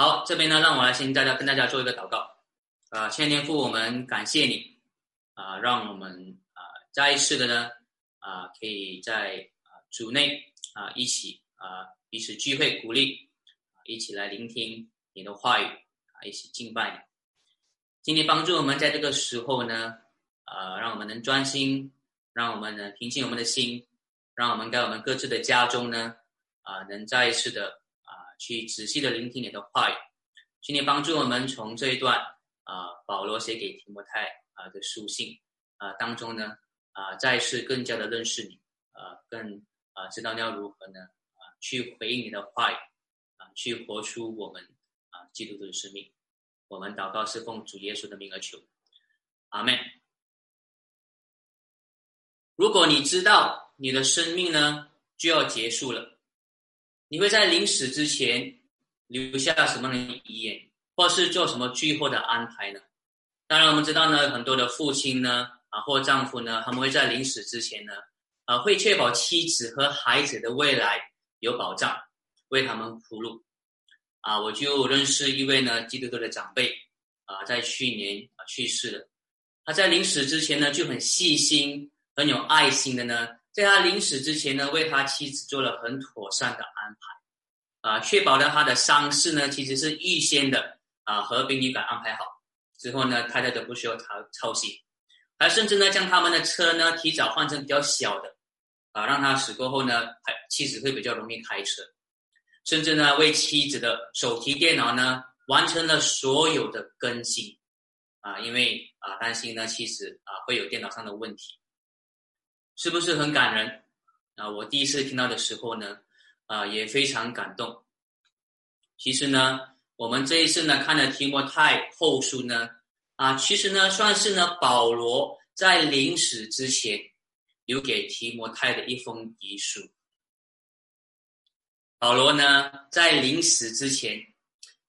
好，这边呢，让我来先大家跟大家做一个祷告。啊，千年父，我们感谢你啊，让我们啊再一次的呢啊，可以在啊主内啊一起啊彼此聚会鼓励，一起来聆听你的话语啊，一起敬拜你。今天帮助我们在这个时候呢，啊，让我们能专心，让我们能平静我们的心，让我们在我们各自的家中呢啊，能再一次的去仔细的聆听你的话语。请你帮助我们从这一段。啊，保罗写给提摩太啊的书信啊当中呢啊，再次更加的认识你啊，更啊知道你要如何呢啊去回应你的话语啊，去活出我们啊基督徒的生命。我们祷告是奉主耶稣的名而求，阿门。如果你知道你的生命呢就要结束了，你会在临死之前留下什么样的遗言？或是做什么最后的安排呢？当然，我们知道呢，很多的父亲呢，啊，或丈夫呢，他们会在临死之前呢，啊，会确保妻子和孩子的未来有保障，为他们铺路。啊，我就认识一位呢，基督徒的长辈，啊，在去年啊去世了。他在临死之前呢，就很细心、很有爱心的呢，在他临死之前呢，为他妻子做了很妥善的安排，啊，确保了他的丧事呢，其实是预先的。啊，和殡仪馆安排好之后呢，太太都不需要操操心，还甚至呢，将他们的车呢提早换成比较小的，啊，让他死过后呢，还妻子会比较容易开车，甚至呢，为妻子的手提电脑呢完成了所有的更新，啊，因为啊担心呢妻子啊会有电脑上的问题，是不是很感人？啊，我第一次听到的时候呢，啊也非常感动。其实呢。我们这一次呢，看了提摩太后书呢，啊，其实呢，算是呢，保罗在临死之前留给提摩太的一封遗书。保罗呢，在临死之前，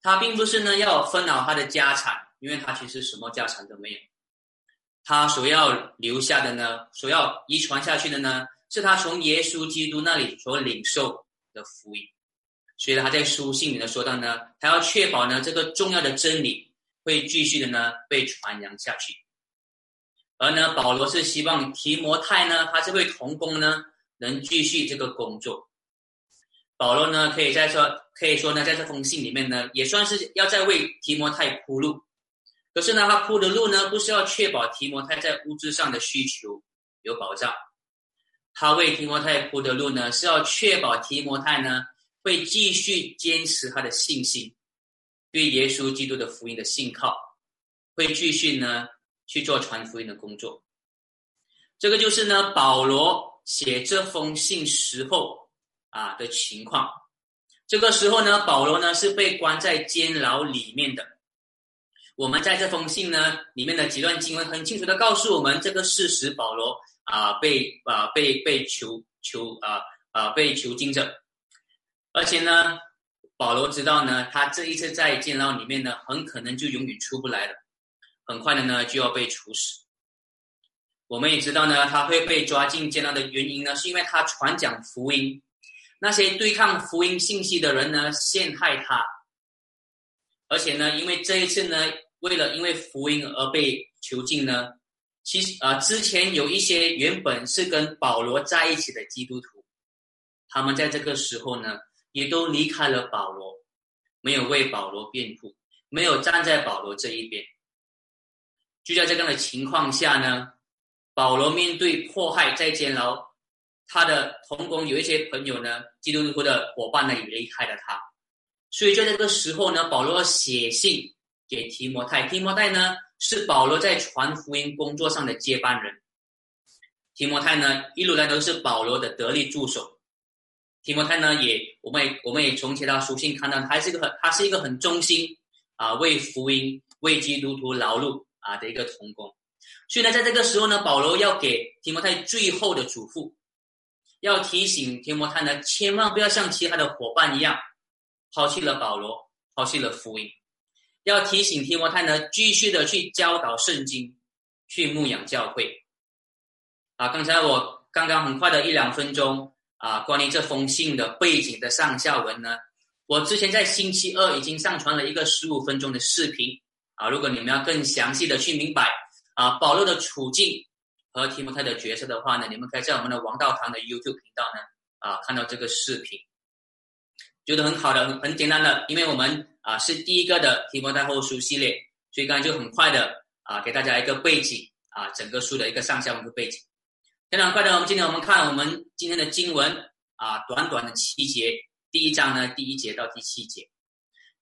他并不是呢要分了他的家产，因为他其实什么家产都没有。他所要留下的呢，所要遗传下去的呢，是他从耶稣基督那里所领受的福音。所以他在书信里呢说到呢，他要确保呢这个重要的真理会继续的呢被传扬下去。而呢保罗是希望提摩太呢他这位同工呢能继续这个工作。保罗呢可以在说可以说呢在这封信里面呢也算是要在为提摩太铺路。可是呢他铺的路呢不是要确保提摩太在物质上的需求有保障，他为提摩太铺的路呢是要确保提摩太呢。会继续坚持他的信心，对耶稣基督的福音的信靠，会继续呢去做传福音的工作。这个就是呢保罗写这封信时候啊的情况。这个时候呢，保罗呢是被关在监牢里面的。我们在这封信呢里面的几段经文很清楚的告诉我们这个事实：保罗啊被啊被被囚囚啊啊被囚禁着。而且呢，保罗知道呢，他这一次在监牢里面呢，很可能就永远出不来了，很快的呢就要被处死。我们也知道呢，他会被抓进监牢的原因呢，是因为他传讲福音，那些对抗福音信息的人呢陷害他，而且呢，因为这一次呢，为了因为福音而被囚禁呢，其实啊，之前有一些原本是跟保罗在一起的基督徒，他们在这个时候呢。也都离开了保罗，没有为保罗辩护，没有站在保罗这一边。就在这样的情况下呢，保罗面对迫害在监牢，他的同工有一些朋友呢，基督徒的伙伴呢也离开了他，所以在这个时候呢，保罗写信给提摩太，提摩太呢是保罗在传福音工作上的接班人，提摩太呢一路来都是保罗的得力助手。提摩太呢，也我们也我们也从其他书信看到，他是一个很他是一个很忠心啊，为福音为基督徒劳碌啊的一个同工。所以呢，在这个时候呢，保罗要给提摩太最后的嘱咐，要提醒提摩太呢，千万不要像其他的伙伴一样抛弃了保罗，抛弃了福音。要提醒提摩太呢，继续的去教导圣经，去牧养教会。啊，刚才我刚刚很快的一两分钟。啊，关于这封信的背景的上下文呢，我之前在星期二已经上传了一个十五分钟的视频啊，如果你们要更详细的去明白啊保罗的处境和提摩太的角色的话呢，你们可以在我们的王道堂的 YouTube 频道呢啊看到这个视频，觉得很好的，很简单的，因为我们啊是第一个的提摩太后书系列，所以刚才就很快的啊给大家一个背景啊整个书的一个上下文的背景，非常快的，我们今天我们看我们今天的经文啊短短的七节。第一章呢，第一节到第七节，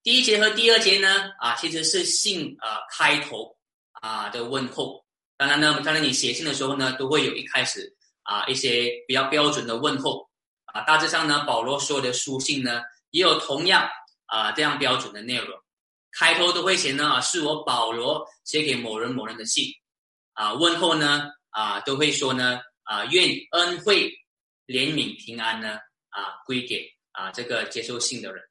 第一节和第二节呢，啊，其实是信啊开头啊的问候。当然呢，当然你写信的时候呢，都会有一开始啊一些比较标准的问候啊。大致上呢，保罗所有的书信呢，也有同样啊这样标准的内容。开头都会写呢，啊，是我保罗写给某人某人的信啊。问候呢，啊，都会说呢，啊，愿恩惠、怜悯、平安呢，啊，归给。啊，这个接受信的人，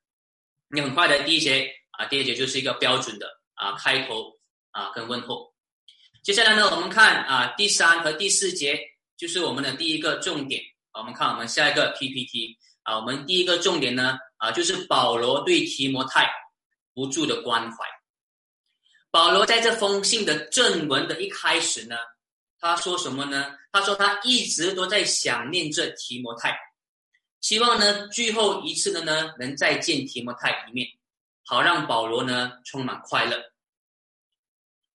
你很快的第一节啊，第二节就是一个标准的啊开头啊跟问候。接下来呢，我们看啊第三和第四节就是我们的第一个重点。我们看我们下一个 PPT 啊，我们第一个重点呢啊就是保罗对提摩太不住的关怀。保罗在这封信的正文的一开始呢，他说什么呢？他说他一直都在想念这提摩太。希望呢，最后一次的呢，能再见提摩太一面，好让保罗呢充满快乐。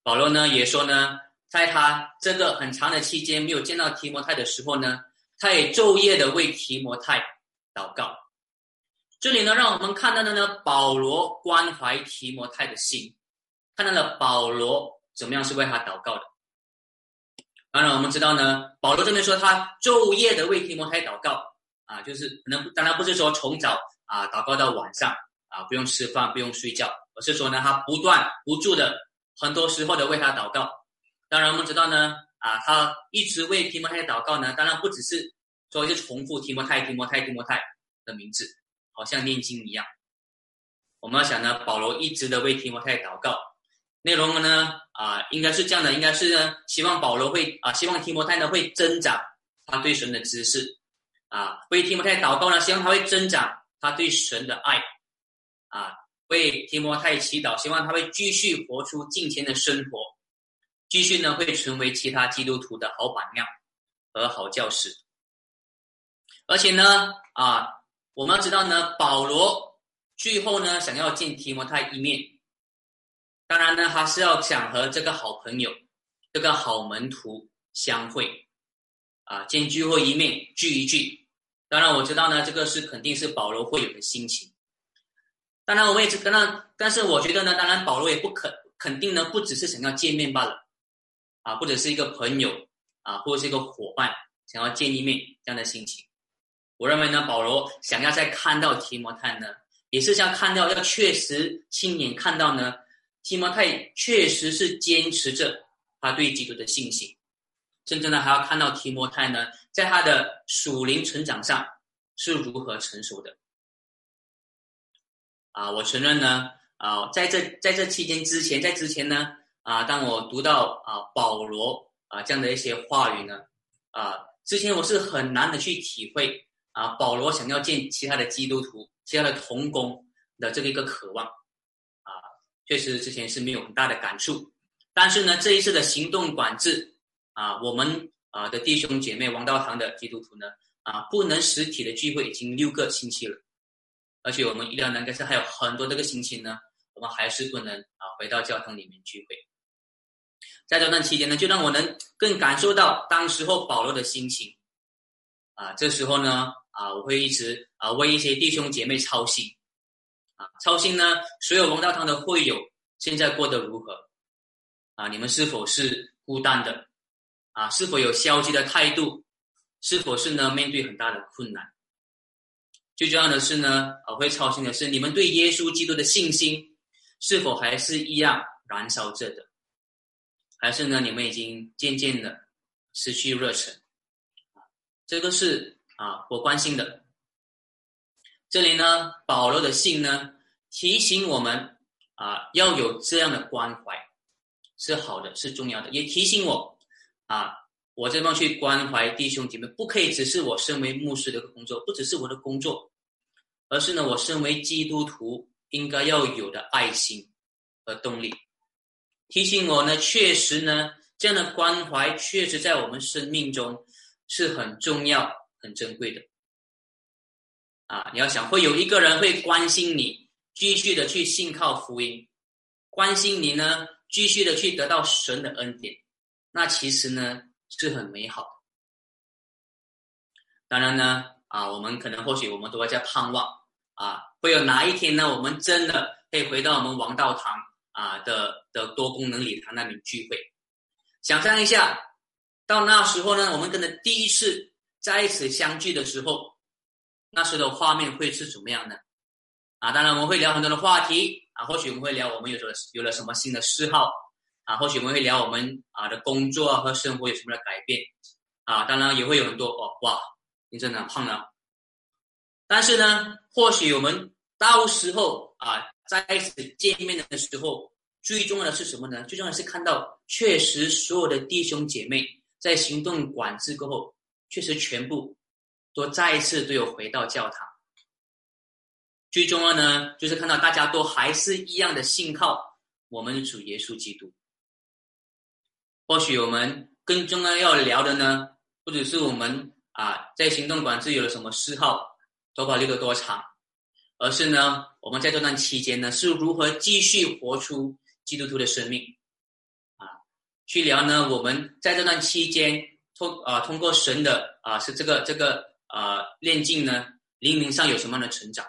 保罗呢也说呢，在他这个很长的期间没有见到提摩太的时候呢，他也昼夜的为提摩太祷告。这里呢，让我们看到的呢，保罗关怀提摩太的心，看到了保罗怎么样是为他祷告的。当然，我们知道呢，保罗这边说他昼夜的为提摩太祷告。啊，就是可能当然不是说从早啊祷告到晚上啊，不用吃饭，不用睡觉，而是说呢，他不断不住的很多时候的为他祷告。当然我们知道呢，啊，他一直为提摩太祷告呢，当然不只是说就重复提摩太、提摩太、提摩太的名字，好像念经一样。我们要想呢，保罗一直的为提摩太祷告，内容呢啊，应该是这样的，应该是呢，希望保罗会啊，希望提摩太呢会增长他对神的知识。啊，为提摩太祷告呢，希望他会增长他对神的爱，啊，为提摩太祈祷，希望他会继续活出敬虔的生活，继续呢会成为其他基督徒的好榜样和好教师。而且呢，啊，我们要知道呢，保罗最后呢想要见提摩太一面，当然呢，他是要想和这个好朋友、这个好门徒相会，啊，见最后一面，聚一聚。当然我知道呢，这个是肯定是保罗会有的心情。当然我也知，当然，但是我觉得呢，当然保罗也不肯肯定呢，不只是想要见面罢了，啊，或者是一个朋友啊，或者是一个伙伴想要见一面这样的心情。我认为呢，保罗想要再看到提摩太呢，也是想看到要确实亲眼看到呢，提摩太确实是坚持着他对基督的信心。甚至呢，还要看到提摩太呢，在他的属灵成长上是如何成熟的。啊，我承认呢，啊，在这在这期间之前，在之前呢，啊，当我读到啊保罗啊这样的一些话语呢，啊，之前我是很难的去体会啊保罗想要见其他的基督徒、其他的同工的这个一个渴望，啊，确实之前是没有很大的感触。但是呢，这一次的行动管制。啊，我们啊的弟兄姐妹，王道堂的基督徒呢，啊，不能实体的聚会已经六个星期了，而且我们一定要能，但是还有很多这个星期呢，我们还是不能啊回到教堂里面聚会。在这段期间呢，就让我能更感受到当时候保罗的心情。啊，这时候呢，啊，我会一直啊为一些弟兄姐妹操心，啊，操心呢，所有王道堂的会友现在过得如何？啊，你们是否是孤单的？啊，是否有消极的态度？是否是呢？面对很大的困难，最重要的是呢，我会操心的是，你们对耶稣基督的信心是否还是一样燃烧着的？还是呢，你们已经渐渐的失去热忱？这个是啊，我关心的。这里呢，保罗的信呢，提醒我们啊，要有这样的关怀，是好的，是重要的，也提醒我。啊，我这方去关怀弟兄姐妹，不可以只是我身为牧师的工作，不只是我的工作，而是呢，我身为基督徒应该要有的爱心和动力，提醒我呢，确实呢，这样的关怀确实在我们生命中是很重要、很珍贵的。啊，你要想会有一个人会关心你，继续的去信靠福音，关心你呢，继续的去得到神的恩典，那其实呢是很美好的。当然呢，啊，我们可能或许我们都在盼望，啊，会有哪一天呢，我们真的可以回到我们王道堂啊的的多功能礼堂那里聚会。想象一下，到那时候呢，我们跟的第一次在一起相聚的时候。那时的画面会是怎么样的？啊，当然我们会聊很多的话题啊，或许我们会聊我们有了有了什么新的嗜好啊，或许我们会聊我们啊的工作和生活有什么的改变啊，当然也会有很多哦，哇，你真的胖了。但是呢，或许我们到时候啊，再一起见面的时候，最重要的是什么呢？最重要的是看到确实所有的弟兄姐妹在行动管制过后，确实全部。都再一次都有回到教堂，最重要呢，就是看到大家都还是一样的信靠我们的主耶稣基督。或许我们更重要要聊的呢，不只是我们啊在行动管制有了什么嗜好，头发留得多长，而是呢我们在这段期间呢是如何继续活出基督徒的生命啊？去聊呢，我们在这段期间通啊通过神的啊是这个这个。啊，练境呢，灵灵上有什么样的成长？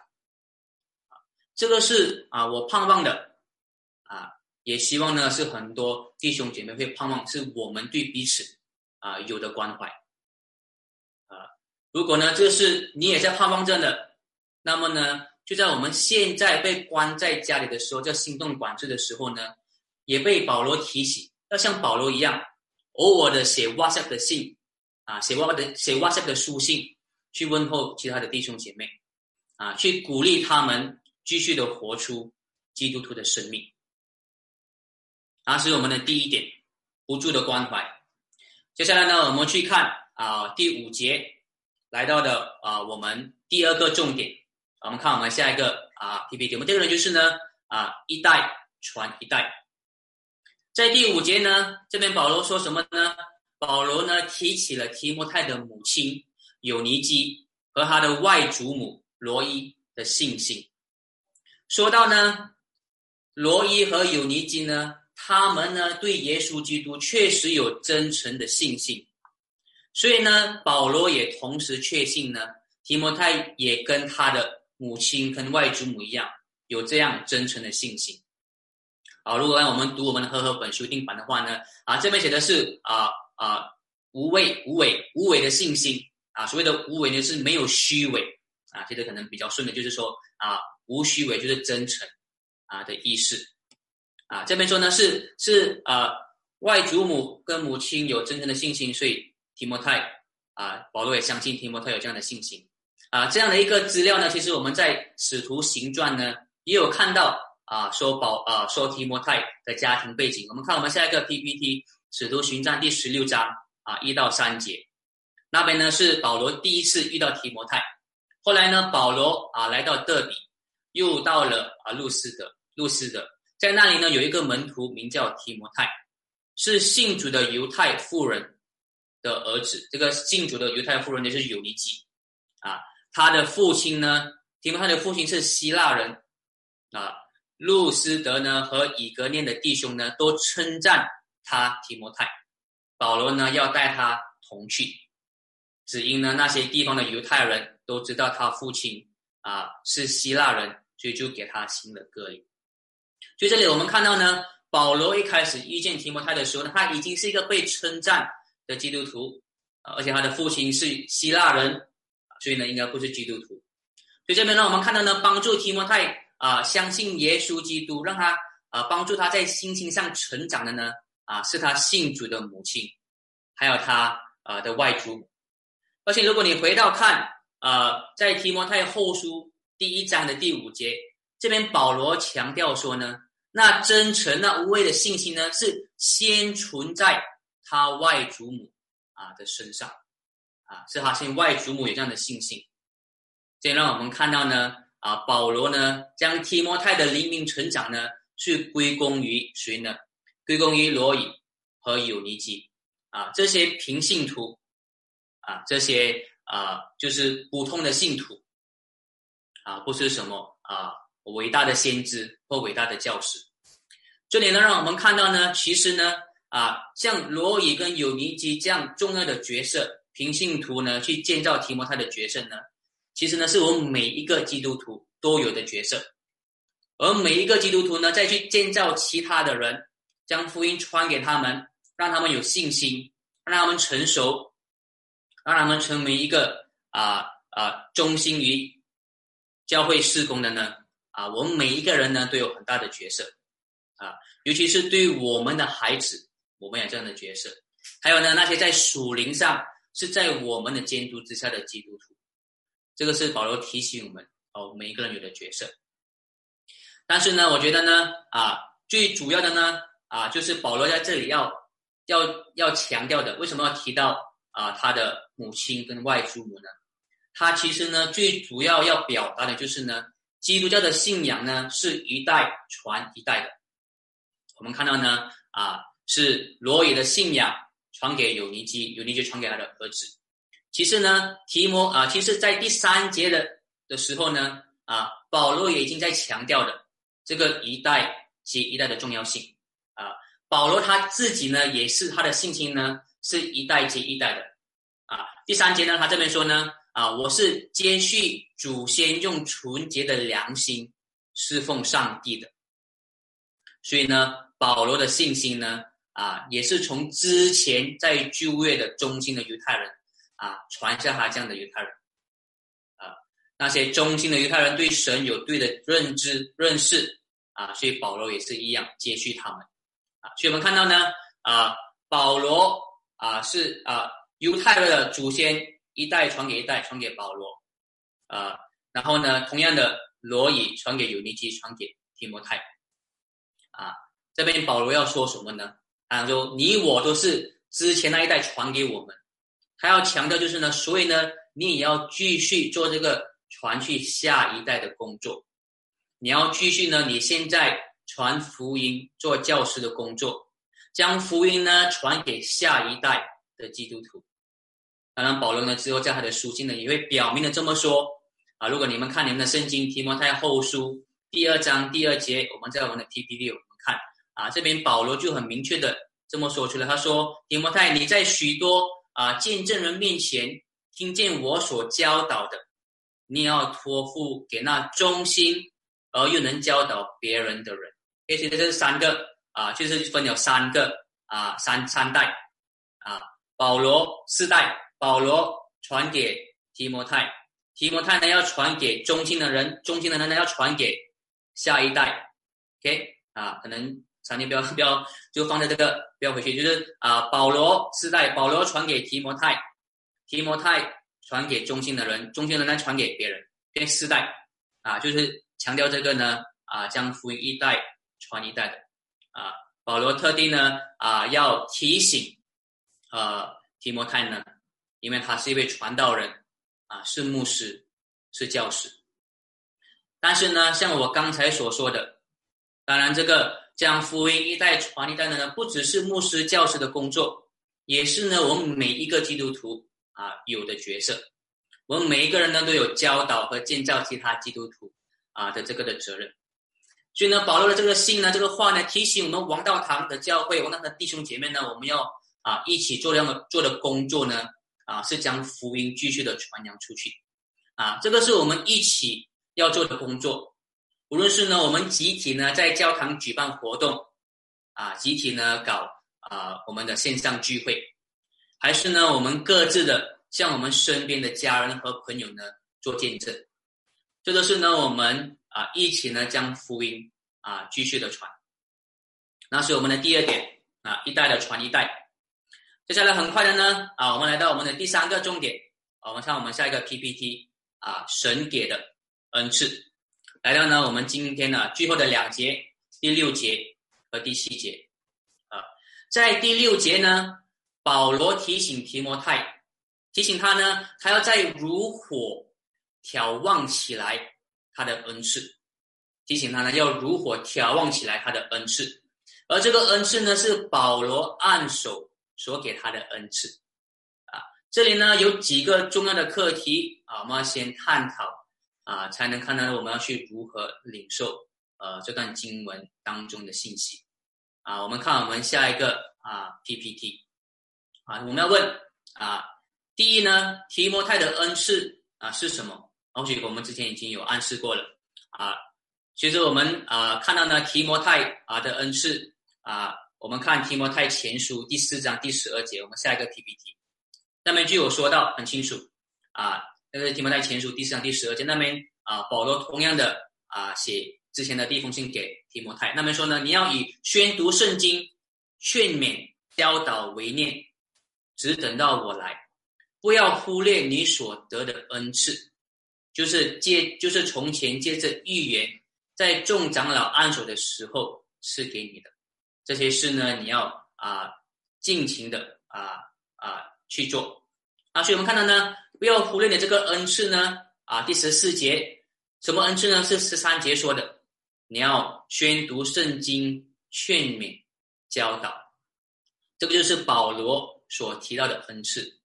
这个是啊，我盼望的，啊，也希望呢是很多弟兄姐妹会盼望，是我们对彼此啊有的关怀。啊，如果呢，这是你也在盼望着的，那么呢，就在我们现在被关在家里的时候，叫“心动管制的时候呢，也被保罗提醒，要像保罗一样，偶尔的写 WhatsApp 的信，啊，写 WhatsApp 的写 WhatsApp 的书信。去问候其他的弟兄姐妹，啊，去鼓励他们继续的活出基督徒的生命。啊是我们的第一点，不住的关怀。接下来呢，我们去看啊第五节来到的啊我们第二个重点。我们看我们下一个啊 PPT，我们第二个就是呢啊一代传一代。在第五节呢，这边保罗说什么呢？保罗呢提起了提摩太的母亲。有尼基和他的外祖母罗伊的信心。说到呢，罗伊和有尼基呢，他们呢对耶稣基督确实有真诚的信心，所以呢，保罗也同时确信呢，提摩太也跟他的母亲跟外祖母一样，有这样真诚的信心。啊，如果让我们读我们的和合本修订版的话呢，啊，这边写的是啊啊无畏无畏无畏的信心。啊，所谓的无为呢是没有虚伪啊，这个可能比较顺的，就是说啊，无虚伪就是真诚啊的意思啊。这边说呢是是啊，外祖母跟母亲有真正的信心，所以提摩太啊，保罗也相信提摩太有这样的信心啊。这样的一个资料呢，其实我们在使徒行传呢也有看到啊，说保啊说提摩太的家庭背景。我们看我们下一个 PPT，使徒行传第十六章啊一到三节。那边呢是保罗第一次遇到提摩太，后来呢保罗啊来到德比，又到了啊路斯德，路斯德在那里呢有一个门徒名叫提摩太，是信主的犹太妇人的儿子。这个信主的犹太妇人就是有尼基啊，他的父亲呢提摩太的父亲是希腊人啊，路斯德呢和以格念的弟兄呢都称赞他提摩太，保罗呢要带他同去。只因呢，那些地方的犹太人都知道他父亲啊是希腊人，所以就给他新的割礼。所以这里我们看到呢，保罗一开始遇见提摩太的时候呢，他已经是一个被称赞的基督徒，而且他的父亲是希腊人，所以呢，应该不是基督徒。所以这边呢，我们看到呢，帮助提摩太啊相信耶稣基督，让他啊帮助他在信心上成长的呢啊，是他信主的母亲，还有他啊的外祖母。而且，如果你回到看，呃，在提摩太后书第一章的第五节，这边保罗强调说呢，那真诚、那无畏的信心呢，是先存在他外祖母啊的身上，啊，是他先外祖母有这样的信心，这让我们看到呢，啊，保罗呢将提摩太的灵命成长呢，去归功于谁呢？归功于罗伊和有尼基啊，这些平信徒啊，这些啊就是普通的信徒啊，不是什么啊伟大的先知或伟大的教师。这里呢，让我们看到呢，其实呢啊，像罗伊跟有尼基这样重要的角色，平信徒呢去建造提摩太的角色呢，其实呢是我们每一个基督徒都有的角色，而每一个基督徒呢再去建造其他的人。将福音传给他们，让他们有信心，让他们成熟，让他们成为一个啊啊忠心于教会事工的呢啊，我们每一个人呢都有很大的角色啊，尤其是对我们的孩子，我们有这样的角色。还有呢，那些在属灵上是在我们的监督之下的基督徒，这个是保罗提醒我们哦，每一个人有的角色。但是呢，我觉得呢啊，最主要的呢。啊，就是保罗在这里要要要强调的，为什么要提到啊他的母亲跟外祖母呢？他其实呢最主要要表达的就是呢，基督教的信仰呢是一代传一代的。我们看到呢啊是罗伊的信仰传给有尼基，有尼基传给他的儿子。其实呢提摩啊，其实在第三节的的时候呢啊，保罗也已经在强调的这个一代接一代的重要性啊。保罗他自己呢，也是他的信心呢，是一代接一代的，啊，第三节呢，他这边说呢，啊，我是接续祖先用纯洁的良心侍奉上帝的，所以呢，保罗的信心呢，啊，也是从之前在旧约的中心的犹太人，啊，传下他这样的犹太人，啊，那些中心的犹太人对神有对的认知认识，啊，所以保罗也是一样接续他们。啊所以我们看到呢，啊，保罗啊是啊犹太的祖先一代传给一代，传给保罗，啊，然后呢，同样的罗以传给尤尼基，传给提摩太，啊，这边保罗要说什么呢？啊，就你我都是之前那一代传给我们，他要强调就是呢，所以呢，你也要继续做这个传去下一代的工作，你要继续呢，你现在。传福音、做教师的工作，将福音呢传给下一代的基督徒。当然，保罗呢之后在他的书信呢也会表明的这么说啊。如果你们看你们的圣经提摩太后书第二章第二节，我们在我们的 PPT 我们看啊，这边保罗就很明确的这么说出来。他说：“提摩太，你在许多啊见证人面前听见我所教导的，你要托付给那忠心而又能教导别人的人。”而且这是三个啊，就是分有三个啊，三三代啊，保罗四代，保罗传给提摩太，提摩太呢要传给中心的人，中心的人呢要传给下一代，OK 啊，可能三年不要不要就放在这个不要回去，就是啊，保罗四代，保罗传给提摩太，提摩太传给中心的人，中心的人传给别人，变四代啊，就是强调这个呢啊，将福音一代。传一代的啊，保罗特地呢啊要提醒呃提摩太呢，因为他是一位传道人啊，是牧师，是教师。但是呢，像我刚才所说的，当然这个将福音一代传一代的呢，不只是牧师、教师的工作，也是呢我们每一个基督徒啊有的角色。我们每一个人呢都有教导和建造其他基督徒啊的这个的责任。所以呢，保罗的这个信呢，这个话呢，提醒我们王道堂的教会、王道堂的弟兄姐妹呢，我们要啊一起做这样的做的工作呢，啊是将福音继续的传扬出去，啊，这个是我们一起要做的工作。无论是呢，我们集体呢在教堂举办活动，啊，集体呢搞啊我们的线上聚会，还是呢我们各自的向我们身边的家人和朋友呢做见证，这都是呢我们。啊，一起呢将福音啊继续的传，那是我们的第二点啊，一代的传一代。接下来很快的呢啊，我们来到我们的第三个重点，我们看我们下一个 PPT 啊，神给的恩赐。来到呢我们今天呢最后的两节，第六节和第七节啊，在第六节呢，保罗提醒提摩太，提醒他呢，他要在如火眺望起来。他的恩赐，提醒他呢要如火眺望起来他的恩赐，而这个恩赐呢是保罗按手所给他的恩赐。啊，这里呢有几个重要的课题啊，我们要先探讨啊，才能看到我们要去如何领受呃这段经文当中的信息。啊，我们看我们下一个啊 PPT，啊，我们要问啊，第一呢，提摩太的恩赐啊是什么？或许我们之前已经有暗示过了啊。其实我们啊看到呢，提摩太啊的恩赐啊，我们看提摩太前书第四章第十二节，我们下一个 PPT，那边就有说到很清楚啊，那个提摩太前书第四章第十二节那边啊，保罗同样的啊写。之前的第一封信给提摩太，那边说呢，你要以宣读圣经、劝勉、教导为念，只等到我来，不要忽略你所得的恩赐，就是借，就是从前借着预言，在众长老按手的时候赐给你的这些事呢，你要啊尽情的啊啊去做啊，所以我们看到呢，不要忽略的这个恩赐呢，啊第十四节什么恩赐呢？是十三节说的。你要宣读圣经、劝勉、教导，这个就是保罗所提到的恩赐。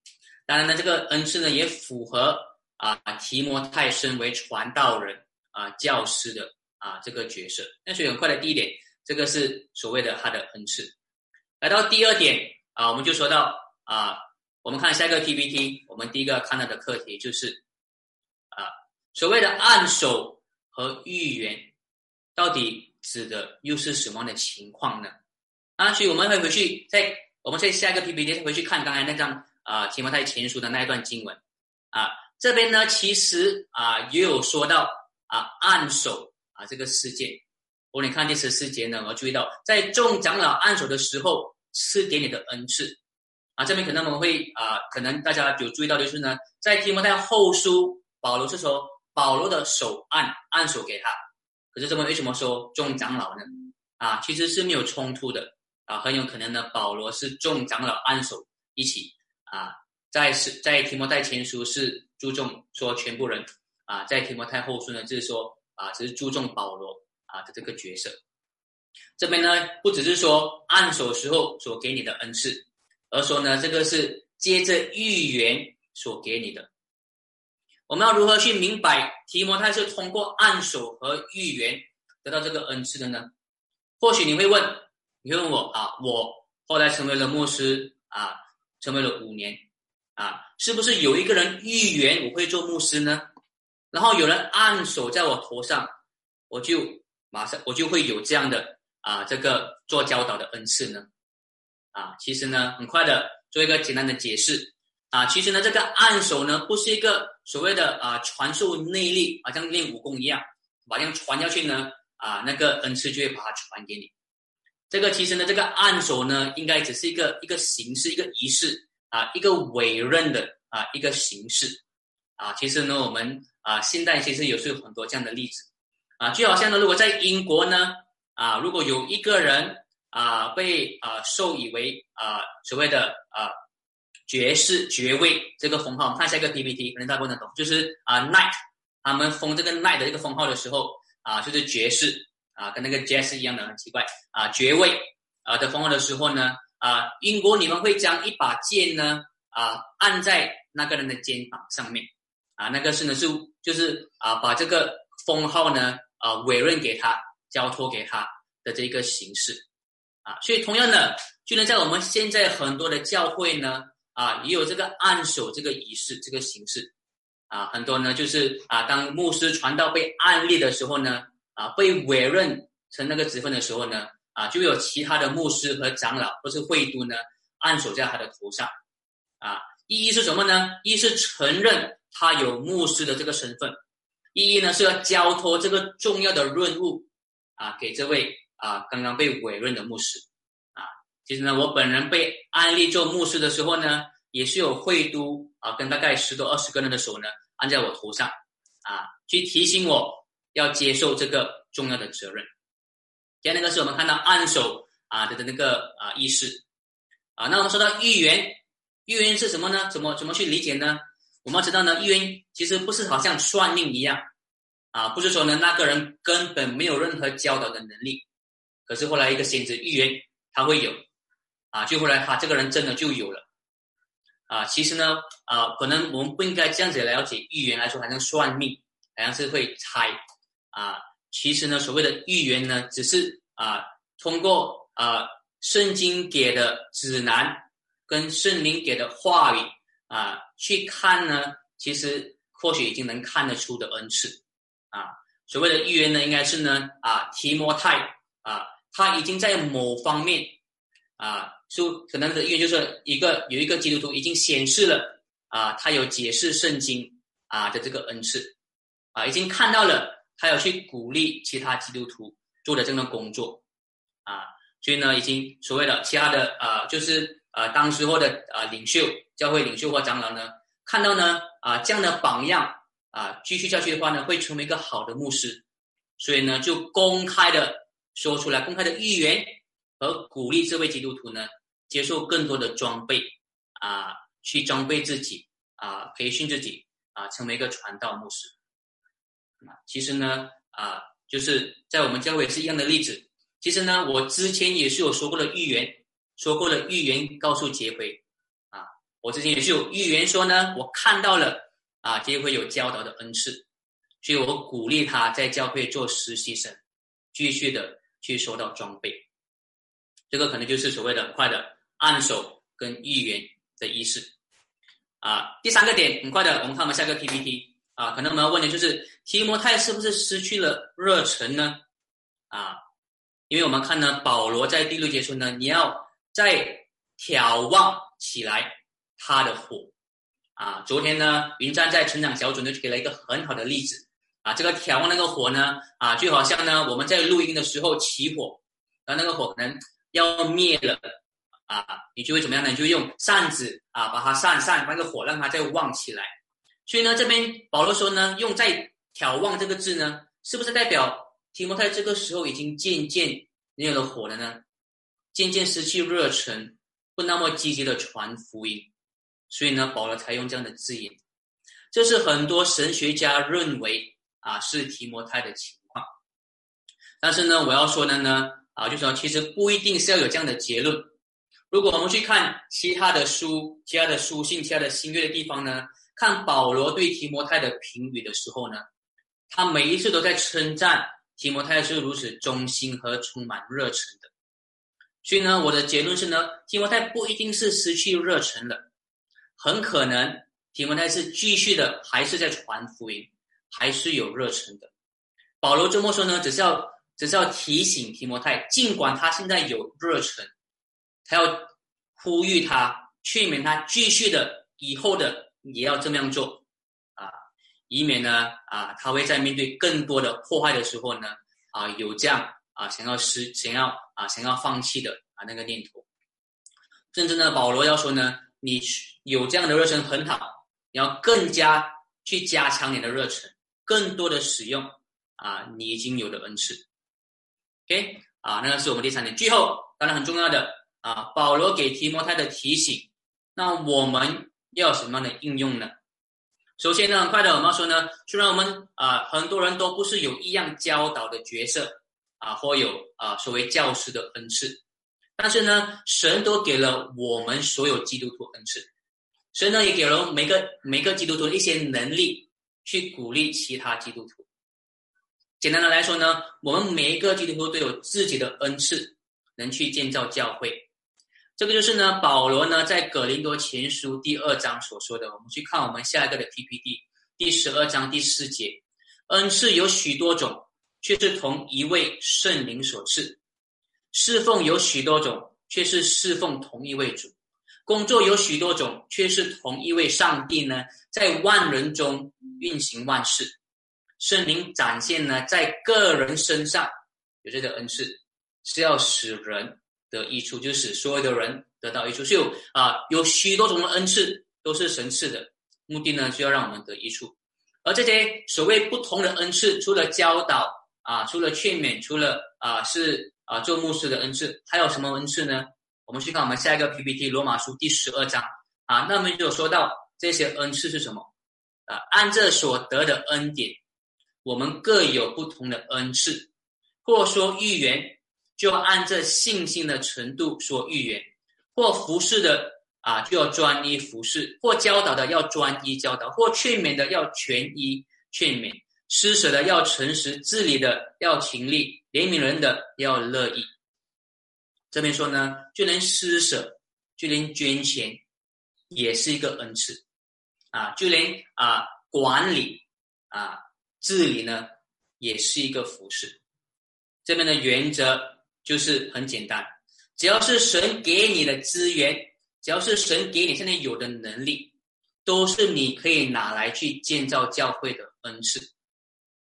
当然呢，这个恩赐呢也符合啊提摩太身为传道人啊教师的啊这个角色。那所以很快的第一点，这个是所谓的他的恩赐。来到第二点啊，我们就说到啊，我们看下一个 PPT，我们第一个看到的课题就是啊所谓的按手和预言。到底指的又是什么样的情况呢？啊，所以我们会回去在我们在下一个 PPT 回去看刚才那张啊提摩太前书的那一段经文啊，这边呢其实啊也有说到啊按手啊这个事件。我你看第十四节呢，我注意到在众长老按手的时候赐给你的恩赐这边可能我们会啊，可能大家有注意到就是呢，在提摩太后书保罗是说保罗的手按按手给他。可是这边为什么说众长老呢？啊，其实是没有冲突的啊，很有可能呢，保罗是众长老按手一起啊，在是在提摩太前书是注重说全部人啊，在提摩太后书呢，就是说啊，只是注重保罗啊的这个角色。这边呢，不只是说按手时候所给你的恩赐，而说呢，这个是接着预言所给你的。我们要如何去明白提摩太是通过按手和预言得到这个恩赐的呢？或许你会问，你会问我啊，我后来成为了牧师啊，成为了五年啊，是不是有一个人预言我会做牧师呢？然后有人按手在我头上，我就马上我就会有这样的啊这个做教导的恩赐呢？啊，其实呢，很快的做一个简单的解释。啊，其实呢，这个按手呢，不是一个所谓的啊传授内力，好像练武功一样，把这样传下去呢，啊，那个恩赐就会把它传给你。这个其实呢，这个按手呢，应该只是一个一个形式，一个仪式啊，一个委任的啊一个形式啊。其实呢，我们啊现代其实也是有很多这样的例子啊，就好像呢，如果在英国呢啊，如果有一个人啊被啊授以为啊所谓的啊。爵士爵位这个封号，看下一个 PPT，可能大部分懂，就是啊，knight，他们封这个 knight 的这个封号的时候啊，就是爵士啊，跟那个 jazz 一样的，很奇怪啊，爵位啊的封号的时候呢啊，英国你们会将一把剑呢啊按在那个人的肩膀上面啊，那个是呢是就是啊把这个封号呢啊委任给他，交托给他的这个形式啊，所以同样的，就能在我们现在很多的教会呢。啊，也有这个按手这个仪式，这个形式，啊，很多呢就是啊，当牧师传道被按立的时候呢，啊，被委任成那个职分的时候呢，啊，就有其他的牧师和长老或是会督呢按手在他的头上，啊，意义是什么呢？一是承认他有牧师的这个身份，意义呢是要交托这个重要的任务，啊，给这位啊刚刚被委任的牧师。啊其实呢，我本人被安利做牧师的时候呢，也是有会都啊，跟大概十多二十个人的手呢按在我头上，啊，去提醒我要接受这个重要的责任。第二个是我们看到按手啊的的那个啊意识，啊，那我们说到预言，预言是什么呢？怎么怎么去理解呢？我们知道呢，预言其实不是好像算命一样，啊，不是说呢那个人根本没有任何教导的能力，可是后来一个先知预言他会有，啊，就后来他这个人真的就有了，啊，其实呢，啊，可能我们不应该这样子了解预言来说，好像算命，好像是会猜，啊，其实呢，所谓的预言呢，只是啊，通过啊圣经给的指南跟圣灵给的话语啊去看呢，其实或许已经能看得出的恩赐。啊，所谓的预言呢，应该是呢，啊，提摩太啊，他已经在某方面啊，就可能的预言就是一个有一个基督徒已经显示了啊，他有解释圣经啊的这个恩赐啊，已经看到了他要去鼓励其他基督徒做的这个工作啊，所以呢，已经所谓的其他的啊，就是啊，当时候的啊领袖、教会领袖或长老呢，看到呢啊这样的榜样。啊，继续下去的话呢，会成为一个好的牧师，所以呢，就公开的说出来，公开的预言和鼓励这位基督徒呢，接受更多的装备啊，去装备自己啊，培训自己啊，成为一个传道牧师。啊，其实呢，啊，就是在我们教会是一样的例子。其实呢，我之前也是有说过的预言，说过的预言告诉杰辉啊，我之前也是有预言说呢，我看到了。啊，就会有教导的恩赐，所以我鼓励他在教会做实习生，继续的去收到装备。这个可能就是所谓的快的按手跟预言的仪式。啊，第三个点，很快的，我们看我们下个 PPT。啊，可能我们要问的就是提摩太是不是失去了热忱呢？啊，因为我们看呢，保罗在第六节说呢，你要再眺望起来他的火。啊，昨天呢，云站在成长小组呢就给了一个很好的例子啊，这个眺望那个火呢，啊，就好像呢我们在录音的时候起火，然后那个火可能要灭了啊，你就会怎么样呢？你就用扇子啊把它扇扇，把那个火让它再旺起来。所以呢，这边保罗说呢，用在眺望这个字呢，是不是代表提摩太这个时候已经渐渐没有了火了呢？渐渐失去热忱，不那么积极的传福音。所以呢，保罗才用这样的字眼，这是很多神学家认为啊是提摩太的情况。但是呢，我要说的呢啊，就说其实不一定是要有这样的结论。如果我们去看其他的书、其他的书信、其他的新约的地方呢，看保罗对提摩太的评语的时候呢，他每一次都在称赞提摩太是如此忠心和充满热忱的。所以呢，我的结论是呢，提摩太不一定是失去热忱了。很可能提摩太是继续的，还是在传福音，还是有热忱的。保罗这么说呢，只是要只是要提醒提摩太，尽管他现在有热忱，他要呼吁他，劝勉他继续的，以后的也要这么样做啊，以免呢啊，他会在面对更多的破坏的时候呢啊，有这样啊想要失想要啊想要放弃的啊那个念头。甚至呢，保罗要说呢。你有这样的热忱很好，你要更加去加强你的热忱，更多的使用啊，你已经有的恩赐。OK 啊，那个是我们第三点。最后，当然很重要的啊，保罗给提摩太的提醒，那我们要什么样的应用呢？首先呢，很快的我们说呢，虽然我们啊很多人都不是有一样教导的角色啊，或有啊所谓教师的恩赐。但是呢，神都给了我们所有基督徒恩赐，神呢也给了每个每个基督徒一些能力，去鼓励其他基督徒。简单的来说呢，我们每一个基督徒都有自己的恩赐，能去建造教会。这个就是呢，保罗呢在葛林多前书第二章所说的。我们去看我们下一个的 PPT，第十二章第四节，恩赐有许多种，却是同一位圣灵所赐。侍奉有许多种，却是侍奉同一位主；工作有许多种，却是同一位上帝呢，在万人中运行万事。圣灵展现呢，在个人身上有这个恩赐，是要使人得益处，就使所有的人得到益处。是有啊，有许多种的恩赐都是神赐的，目的呢，就要让我们得益处。而这些所谓不同的恩赐，除了教导啊，除了劝勉，除了啊是。啊，做牧师的恩赐还有什么恩赐呢？我们去看我们下一个 PPT，罗马书第十二章啊，那么就说到这些恩赐是什么？啊，按这所得的恩典，我们各有不同的恩赐，或说预言，就按这信心的程度说预言；或服侍的啊，就要专一服侍；或教导的要专一教导；或劝勉的要全一劝勉；施舍的要诚实；治理的要勤力；怜悯人的要乐意。这边说呢，就连施舍，就连捐钱，也是一个恩赐啊；就连啊管理啊。治理呢，也是一个服饰。这边的原则就是很简单，只要是神给你的资源，只要是神给你现在有的能力，都是你可以拿来去建造教会的恩赐。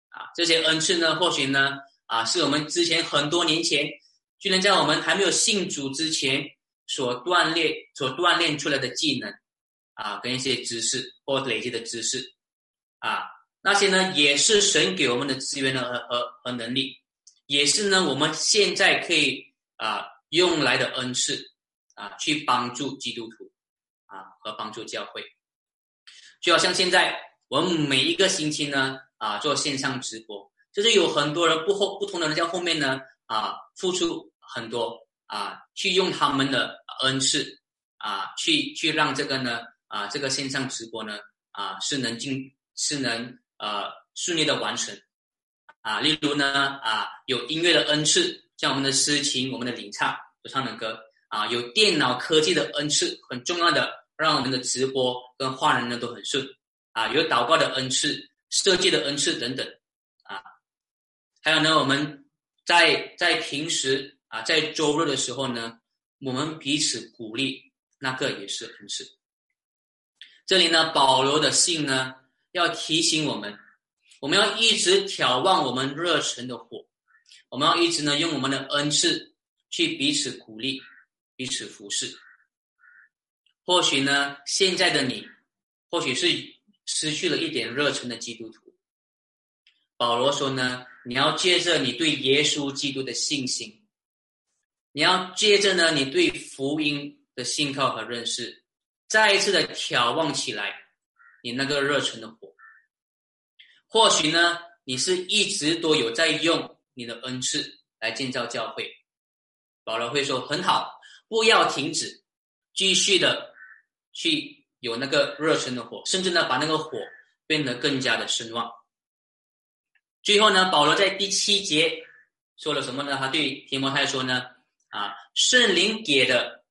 啊，这些恩赐呢，或许呢，啊，是我们之前很多年前，就能在我们还没有信主之前所锻炼、所锻炼出来的技能，啊，跟一些知识或累积的知识，啊。那些呢，也是神给我们的资源呢和和和能力，也是呢我们现在可以啊用来的恩赐啊，去帮助基督徒啊和帮助教会。就好像现在我们每一个星期呢啊做线上直播，就是有很多人不后不同的人在后面呢啊付出很多啊，去用他们的恩赐啊去去让这个呢啊这个线上直播呢啊是能进是能。呃，顺利的完成，啊，例如呢，啊，有音乐的恩赐，像我们的诗情、我们的领唱、所唱的歌，啊，有电脑科技的恩赐，很重要的，让我们的直播跟画人呢都很顺，啊，有祷告的恩赐、设计的恩赐等等，啊，还有呢，我们在在平时啊，在周日的时候呢，我们彼此鼓励，那个也是恩赐。这里呢，保罗的信呢。要提醒我们，我们要一直眺望我们热忱的火，我们要一直呢用我们的恩赐去彼此鼓励、彼此服侍。或许呢，现在的你，或许是失去了一点热忱的基督徒。保罗说呢，你要借着你对耶稣基督的信心，你要借着呢你对福音的信靠和认识，再一次的眺望起来。你那个热忱的火，或许呢，你是一直都有在用你的恩赐来建造教会。保罗会说很好，不要停止，继续的去有那个热忱的火，甚至呢，把那个火变得更加的深旺。最后呢，保罗在第七节说了什么呢？他对提摩太说呢：啊，圣灵给的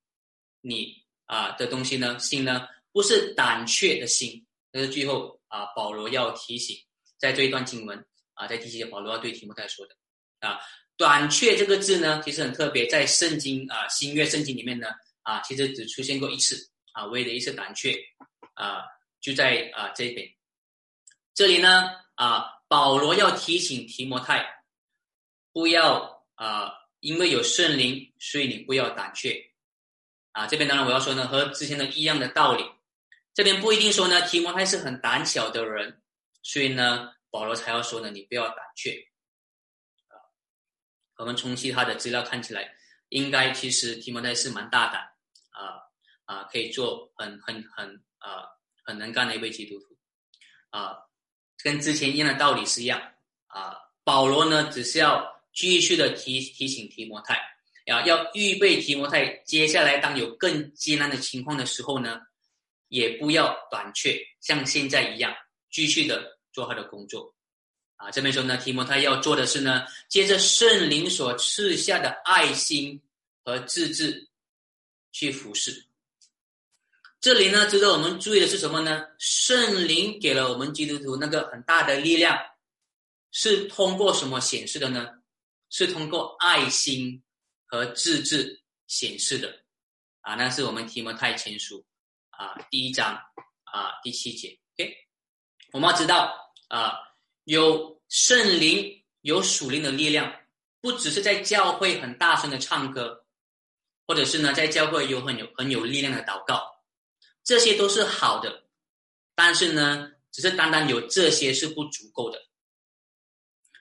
你啊的东西呢，心呢，不是胆怯的心。这是最后啊，保罗要提醒，在这一段经文啊，在第七节，保罗要对提摩太说的啊，“胆怯”这个字呢，其实很特别，在圣经啊新约圣经里面呢啊，其实只出现过一次啊，唯一的一次“胆怯”啊，就在啊这边。这里呢啊，保罗要提醒提摩太，不要啊，因为有圣灵，所以你不要胆怯啊。这边当然我要说呢，和之前的一样的道理。这边不一定说呢，提摩太是很胆小的人，所以呢，保罗才要说呢，你不要胆怯。啊，我们从其他的资料看起来，应该其实提摩太是蛮大胆，啊啊，可以做很很很啊很能干的一位基督徒，啊，跟之前一样的道理是一样。啊，保罗呢，只是要继续的提提醒提摩太，啊，要预备提摩太，接下来当有更艰难的情况的时候呢。也不要短缺，像现在一样继续的做他的工作，啊，这边说呢，提摩太要做的是呢，接着圣灵所赐下的爱心和自制去服侍。这里呢，值得我们注意的是什么呢？圣灵给了我们基督徒那个很大的力量，是通过什么显示的呢？是通过爱心和自制显示的，啊，那是我们提摩太前书。啊，第一章啊，第七节，OK，我们要知道啊，有圣灵、有属灵的力量，不只是在教会很大声的唱歌，或者是呢，在教会有很有很有力量的祷告，这些都是好的，但是呢，只是单单有这些是不足够的。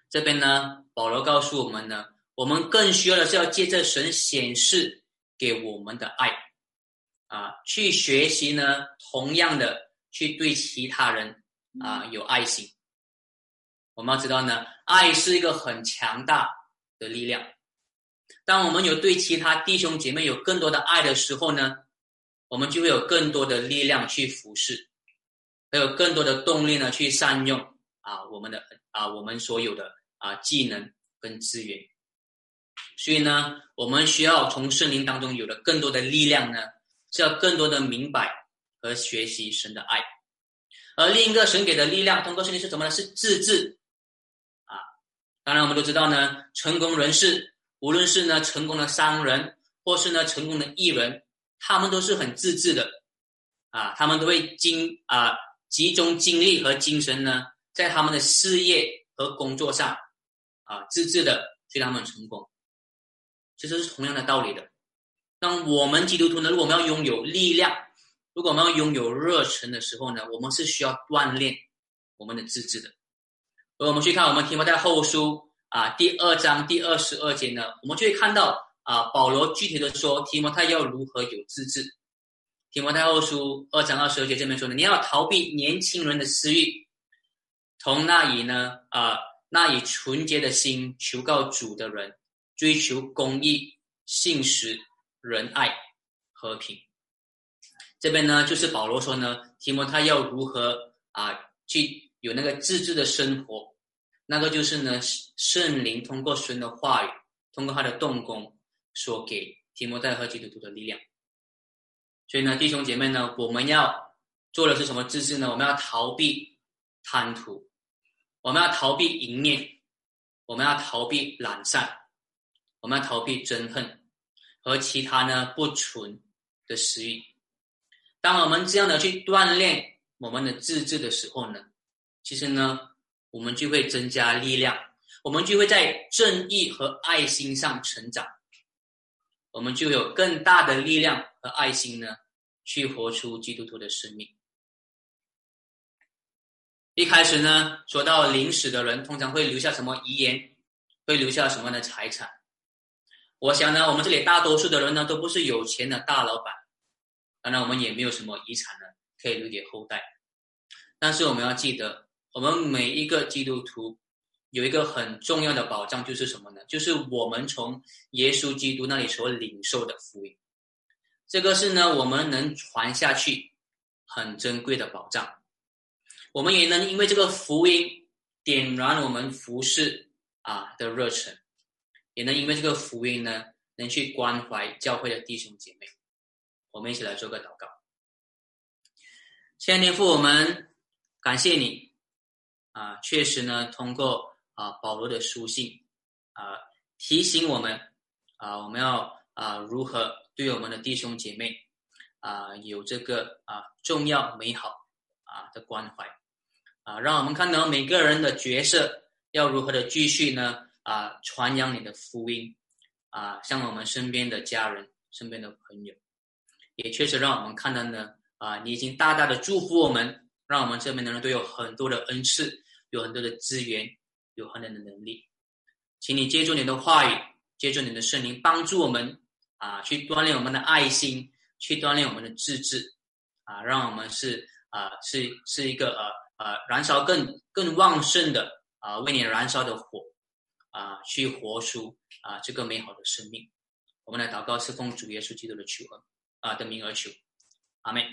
这边呢，保罗告诉我们呢，我们更需要的是要借着神显示给我们的爱。啊，去学习呢，同样的去对其他人啊有爱心。我们要知道呢，爱是一个很强大的力量。当我们有对其他弟兄姐妹有更多的爱的时候呢，我们就会有更多的力量去服侍，还有更多的动力呢去善用啊我们的啊我们所有的啊技能跟资源。所以呢，我们需要从圣灵当中有了更多的力量呢，是要更多的明白和学习神的爱。而另一个神给的力量，通过圣灵是什么呢？是自制啊。当然，我们都知道呢，成功人士。无论是呢成功的商人，或是呢成功的艺人，他们都是很自制的，啊，他们都会精啊集中精力和精神呢，在他们的事业和工作上，啊，自制的，所以他们成功。其实是同样的道理的。那我们基督徒呢，如果我们要拥有力量，如果我们要拥有热忱的时候呢，我们是需要锻炼我们的自制的。而我们去看我们提摩太后书。啊，第二章第二十二节呢，我们就会看到啊，保罗具体的说，提摩太要如何有自制。提摩太后书二章二十二节这边说呢，你要逃避年轻人的私欲，从那以呢啊，那以纯洁的心求告主的人，追求公义、信实、仁爱、和平。这边呢，就是保罗说呢，提摩太要如何啊，去有那个自制的生活。那个就是呢，圣灵通过神的话语，通过他的动工，所给提摩太和基督徒的力量。所以呢，弟兄姐妹呢，我们要做的是什么自制呢？我们要逃避贪图，我们要逃避淫念，我们要逃避懒散，我们要逃避憎恨和其他呢不纯的私欲。当我们这样的去锻炼我们的自制的时候呢，其实呢。我们就会增加力量，我们就会在正义和爱心上成长，我们就有更大的力量和爱心呢，去活出基督徒的生命。一开始呢，说到临死的人，通常会留下什么遗言，会留下什么样的财产？我想呢，我们这里大多数的人呢，都不是有钱的大老板，当然我们也没有什么遗产呢，可以留给后代。但是我们要记得。我们每一个基督徒有一个很重要的保障，就是什么呢？就是我们从耶稣基督那里所领受的福音，这个是呢，我们能传下去很珍贵的保障。我们也能因为这个福音点燃我们服侍啊的热忱，也能因为这个福音呢，能去关怀教会的弟兄姐妹。我们一起来做个祷告。亲爱的天父，我们感谢你。啊，确实呢，通过啊保罗的书信啊提醒我们啊，我们要啊如何对我们的弟兄姐妹啊有这个啊重要美好啊的关怀啊，让我们看到每个人的角色要如何的继续呢啊传扬你的福音啊，向我们身边的家人、身边的朋友，也确实让我们看到呢啊，你已经大大的祝福我们，让我们这边的人都有很多的恩赐。有很多的资源，有很多的能力，请你借助你的话语，借助你的圣灵，帮助我们啊，去锻炼我们的爱心，去锻炼我们的自制，啊，让我们是啊，是是一个呃呃，燃烧更更旺盛的啊，为你燃烧的火啊，去活出啊这个美好的生命。我们来祷告，是奉主耶稣基督的求恩啊的名而求，阿门。